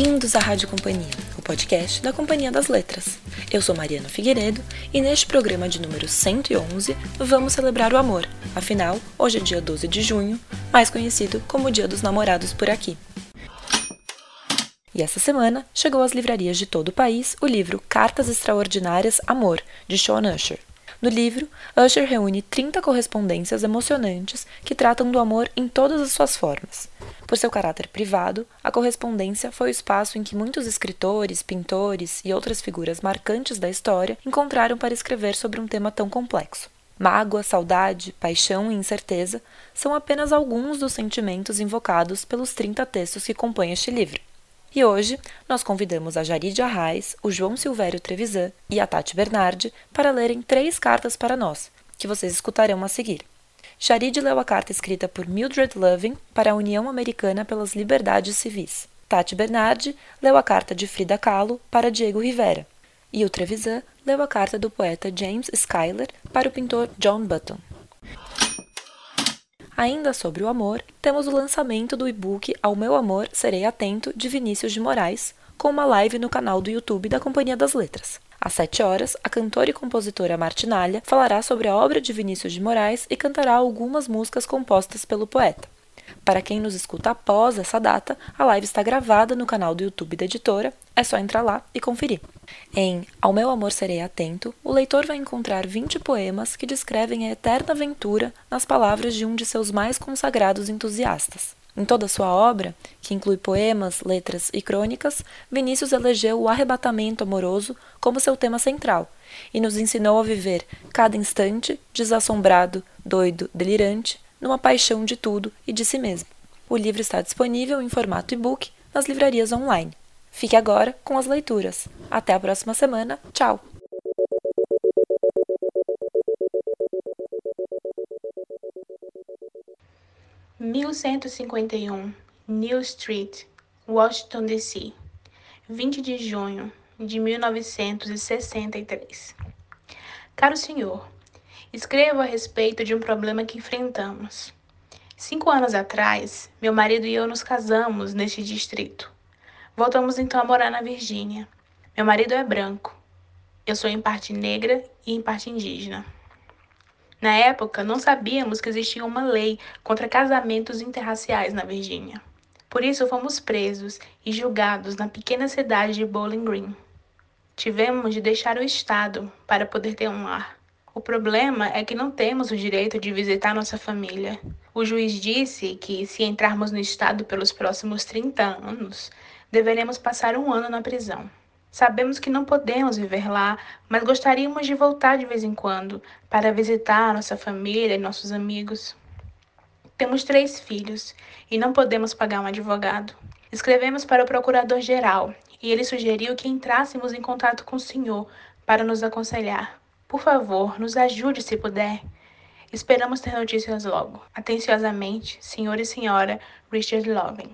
Bem-vindos à Rádio Companhia, o podcast da Companhia das Letras. Eu sou Mariana Figueiredo e neste programa de número 111 vamos celebrar o amor. Afinal, hoje é dia 12 de junho, mais conhecido como Dia dos Namorados por aqui. E essa semana chegou às livrarias de todo o país o livro Cartas Extraordinárias Amor, de Sean Usher. No livro, Usher reúne 30 correspondências emocionantes que tratam do amor em todas as suas formas. Por seu caráter privado, a correspondência foi o espaço em que muitos escritores, pintores e outras figuras marcantes da história encontraram para escrever sobre um tema tão complexo. Mágoa, saudade, paixão e incerteza são apenas alguns dos sentimentos invocados pelos 30 textos que compõem este livro. E hoje nós convidamos a Jarid Arraes, o João Silvério Trevisan e a Tati Bernardi para lerem três cartas para nós, que vocês escutarão a seguir. Jarid leu a carta escrita por Mildred Loving para a União Americana pelas Liberdades Civis. Tati Bernardi leu a carta de Frida Kahlo para Diego Rivera. E o Trevisan leu a carta do poeta James Schuyler para o pintor John Button. Ainda sobre o amor, temos o lançamento do e-book Ao Meu Amor Serei Atento, de Vinícius de Moraes, com uma live no canal do YouTube da Companhia das Letras. Às 7 horas, a cantora e compositora Martinalha falará sobre a obra de Vinícius de Moraes e cantará algumas músicas compostas pelo poeta. Para quem nos escuta após essa data, a live está gravada no canal do YouTube da editora, é só entrar lá e conferir. Em Ao Meu Amor Serei Atento, o leitor vai encontrar 20 poemas que descrevem a eterna aventura nas palavras de um de seus mais consagrados entusiastas. Em toda sua obra, que inclui poemas, letras e crônicas, Vinícius elegeu o arrebatamento amoroso como seu tema central e nos ensinou a viver cada instante desassombrado, doido, delirante, numa paixão de tudo e de si mesmo. O livro está disponível em formato e-book nas livrarias online. Fique agora com as leituras. Até a próxima semana. Tchau! Mil cento e cinquenta e um, New Street, Washington D.C., 20 de junho de 1963. Caro senhor, escrevo a respeito de um problema que enfrentamos. Cinco anos atrás, meu marido e eu nos casamos neste distrito. Voltamos então a morar na Virgínia. Meu marido é branco. Eu sou em parte negra e em parte indígena. Na época, não sabíamos que existia uma lei contra casamentos interraciais na Virgínia. Por isso, fomos presos e julgados na pequena cidade de Bowling Green. Tivemos de deixar o estado para poder ter um lar. O problema é que não temos o direito de visitar nossa família. O juiz disse que, se entrarmos no estado pelos próximos 30 anos, deveremos passar um ano na prisão. Sabemos que não podemos viver lá, mas gostaríamos de voltar de vez em quando para visitar nossa família e nossos amigos. Temos três filhos e não podemos pagar um advogado. Escrevemos para o procurador-geral e ele sugeriu que entrássemos em contato com o senhor para nos aconselhar. Por favor, nos ajude se puder. Esperamos ter notícias logo. Atenciosamente, senhor e senhora Richard Loving.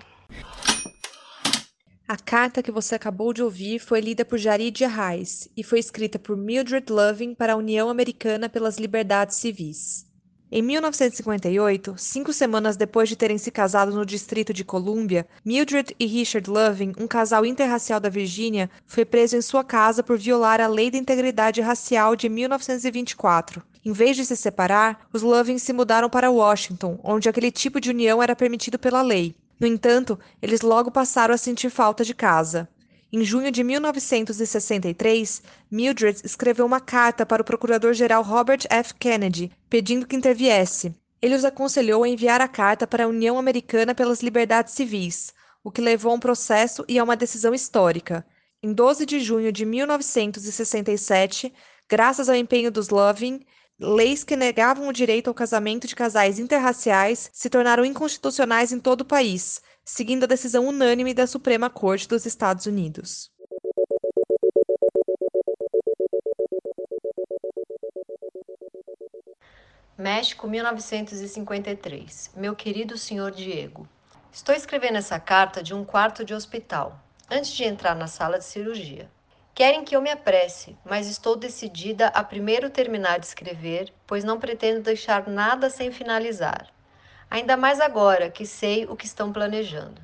A carta que você acabou de ouvir foi lida por Jarid Arraes e foi escrita por Mildred Loving para a União Americana pelas Liberdades Civis. Em 1958, cinco semanas depois de terem se casado no Distrito de Colômbia, Mildred e Richard Loving, um casal interracial da Virgínia, foi preso em sua casa por violar a Lei da Integridade Racial de 1924. Em vez de se separar, os Loving se mudaram para Washington, onde aquele tipo de união era permitido pela lei. No entanto, eles logo passaram a sentir falta de casa. Em junho de 1963, Mildred escreveu uma carta para o procurador-geral Robert F. Kennedy, pedindo que interviesse. Ele os aconselhou a enviar a carta para a União Americana pelas Liberdades Civis, o que levou a um processo e a uma decisão histórica. Em 12 de junho de 1967, graças ao empenho dos Loving, Leis que negavam o direito ao casamento de casais interraciais se tornaram inconstitucionais em todo o país, seguindo a decisão unânime da Suprema Corte dos Estados Unidos. México, 1953. Meu querido senhor Diego. Estou escrevendo essa carta de um quarto de hospital, antes de entrar na sala de cirurgia. Querem que eu me apresse, mas estou decidida a primeiro terminar de escrever, pois não pretendo deixar nada sem finalizar. Ainda mais agora que sei o que estão planejando.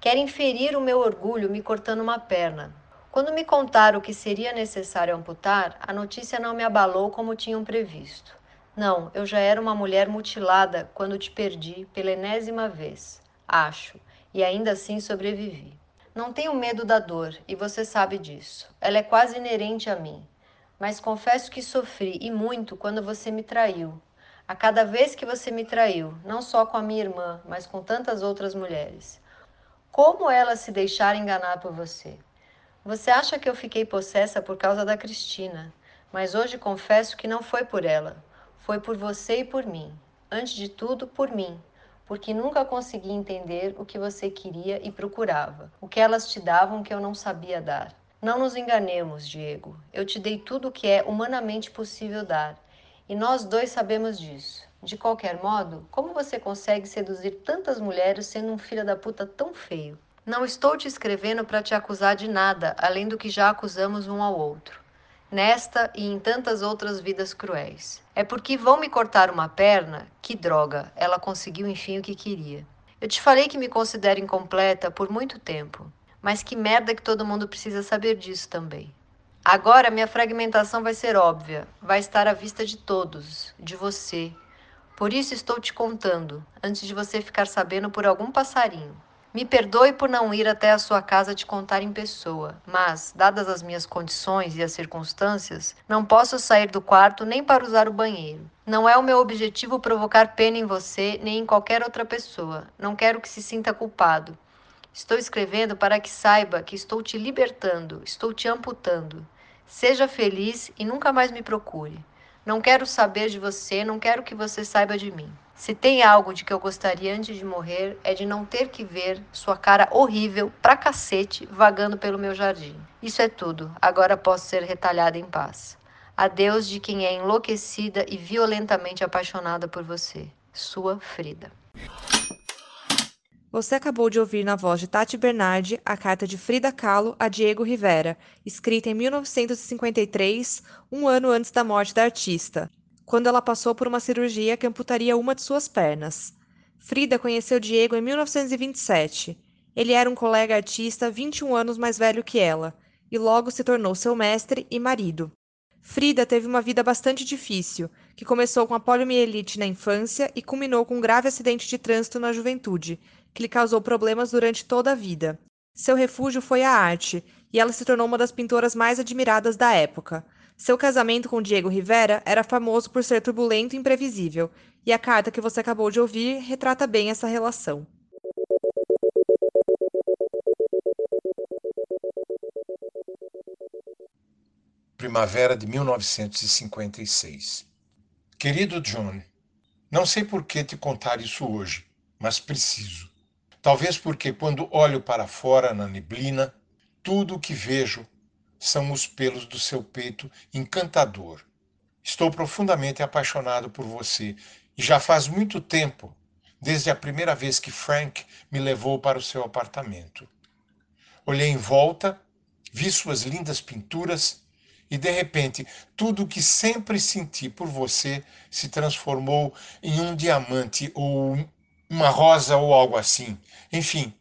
Querem ferir o meu orgulho me cortando uma perna. Quando me contaram que seria necessário amputar, a notícia não me abalou como tinham previsto. Não, eu já era uma mulher mutilada quando te perdi pela enésima vez, acho, e ainda assim sobrevivi. Não tenho medo da dor, e você sabe disso. Ela é quase inerente a mim. Mas confesso que sofri e muito quando você me traiu. A cada vez que você me traiu, não só com a minha irmã, mas com tantas outras mulheres. Como elas se deixaram enganar por você? Você acha que eu fiquei possessa por causa da Cristina, mas hoje confesso que não foi por ela. Foi por você e por mim. Antes de tudo, por mim, porque nunca consegui entender o que você queria e procurava, o que elas te davam que eu não sabia dar. Não nos enganemos, Diego. Eu te dei tudo o que é humanamente possível dar, e nós dois sabemos disso. De qualquer modo, como você consegue seduzir tantas mulheres sendo um filho da puta tão feio? Não estou te escrevendo para te acusar de nada, além do que já acusamos um ao outro nesta e em tantas outras vidas cruéis. É porque vão me cortar uma perna? Que droga, ela conseguiu enfim o que queria. Eu te falei que me considero incompleta por muito tempo, mas que merda que todo mundo precisa saber disso também. Agora minha fragmentação vai ser óbvia, vai estar à vista de todos, de você. Por isso estou te contando, antes de você ficar sabendo por algum passarinho. Me perdoe por não ir até a sua casa te contar em pessoa, mas, dadas as minhas condições e as circunstâncias, não posso sair do quarto nem para usar o banheiro. Não é o meu objetivo provocar pena em você nem em qualquer outra pessoa. Não quero que se sinta culpado. Estou escrevendo para que saiba que estou te libertando, estou te amputando. Seja feliz e nunca mais me procure. Não quero saber de você, não quero que você saiba de mim. Se tem algo de que eu gostaria antes de morrer, é de não ter que ver sua cara horrível pra cacete vagando pelo meu jardim. Isso é tudo. Agora posso ser retalhada em paz. Adeus de quem é enlouquecida e violentamente apaixonada por você. Sua Frida. Você acabou de ouvir na voz de Tati Bernardi a carta de Frida Kahlo a Diego Rivera, escrita em 1953, um ano antes da morte da artista quando ela passou por uma cirurgia que amputaria uma de suas pernas. Frida conheceu Diego em 1927. Ele era um colega artista 21 anos mais velho que ela, e logo se tornou seu mestre e marido. Frida teve uma vida bastante difícil, que começou com a poliomielite na infância e culminou com um grave acidente de trânsito na juventude, que lhe causou problemas durante toda a vida. Seu refúgio foi a arte, e ela se tornou uma das pintoras mais admiradas da época. Seu casamento com Diego Rivera era famoso por ser turbulento e imprevisível, e a carta que você acabou de ouvir retrata bem essa relação. Primavera de 1956. Querido John, não sei por que te contar isso hoje, mas preciso. Talvez porque quando olho para fora na neblina, tudo o que vejo são os pelos do seu peito encantador. Estou profundamente apaixonado por você e já faz muito tempo, desde a primeira vez que Frank me levou para o seu apartamento. Olhei em volta, vi suas lindas pinturas e de repente tudo o que sempre senti por você se transformou em um diamante ou uma rosa ou algo assim. Enfim,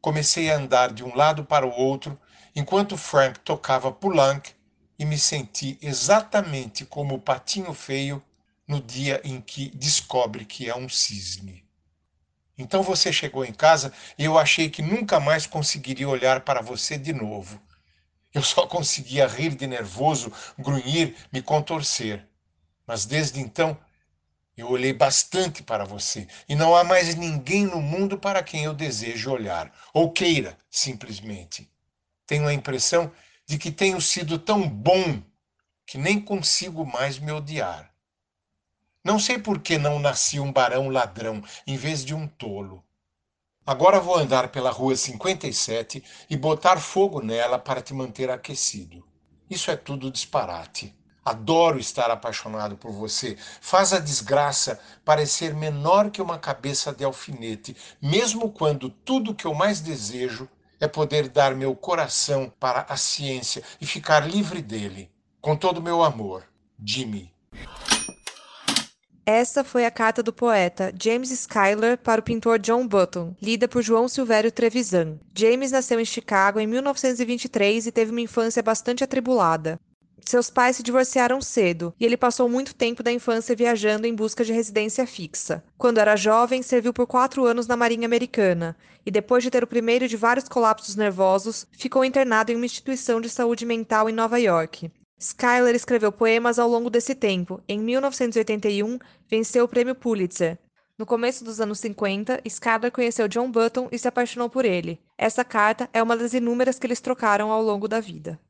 comecei a andar de um lado para o outro enquanto Frank tocava Poulenc e me senti exatamente como o patinho feio no dia em que descobre que é um cisne. Então você chegou em casa e eu achei que nunca mais conseguiria olhar para você de novo. Eu só conseguia rir de nervoso, grunhir, me contorcer. Mas desde então eu olhei bastante para você e não há mais ninguém no mundo para quem eu deseje olhar, ou queira, simplesmente. Tenho a impressão de que tenho sido tão bom que nem consigo mais me odiar. Não sei por que não nasci um barão ladrão em vez de um tolo. Agora vou andar pela rua 57 e botar fogo nela para te manter aquecido. Isso é tudo disparate. Adoro estar apaixonado por você. Faz a desgraça parecer menor que uma cabeça de alfinete, mesmo quando tudo que eu mais desejo é poder dar meu coração para a ciência e ficar livre dele. Com todo o meu amor, Jimmy. Essa foi a carta do poeta James Schuyler para o pintor John Button, lida por João Silvério Trevisan. James nasceu em Chicago em 1923 e teve uma infância bastante atribulada. Seus pais se divorciaram cedo e ele passou muito tempo da infância viajando em busca de residência fixa. Quando era jovem, serviu por quatro anos na Marinha Americana e, depois de ter o primeiro de vários colapsos nervosos, ficou internado em uma instituição de saúde mental em Nova York. Schuyler escreveu poemas ao longo desse tempo. Em 1981, venceu o prêmio Pulitzer. No começo dos anos 50, Schuyler conheceu John Button e se apaixonou por ele. Essa carta é uma das inúmeras que eles trocaram ao longo da vida.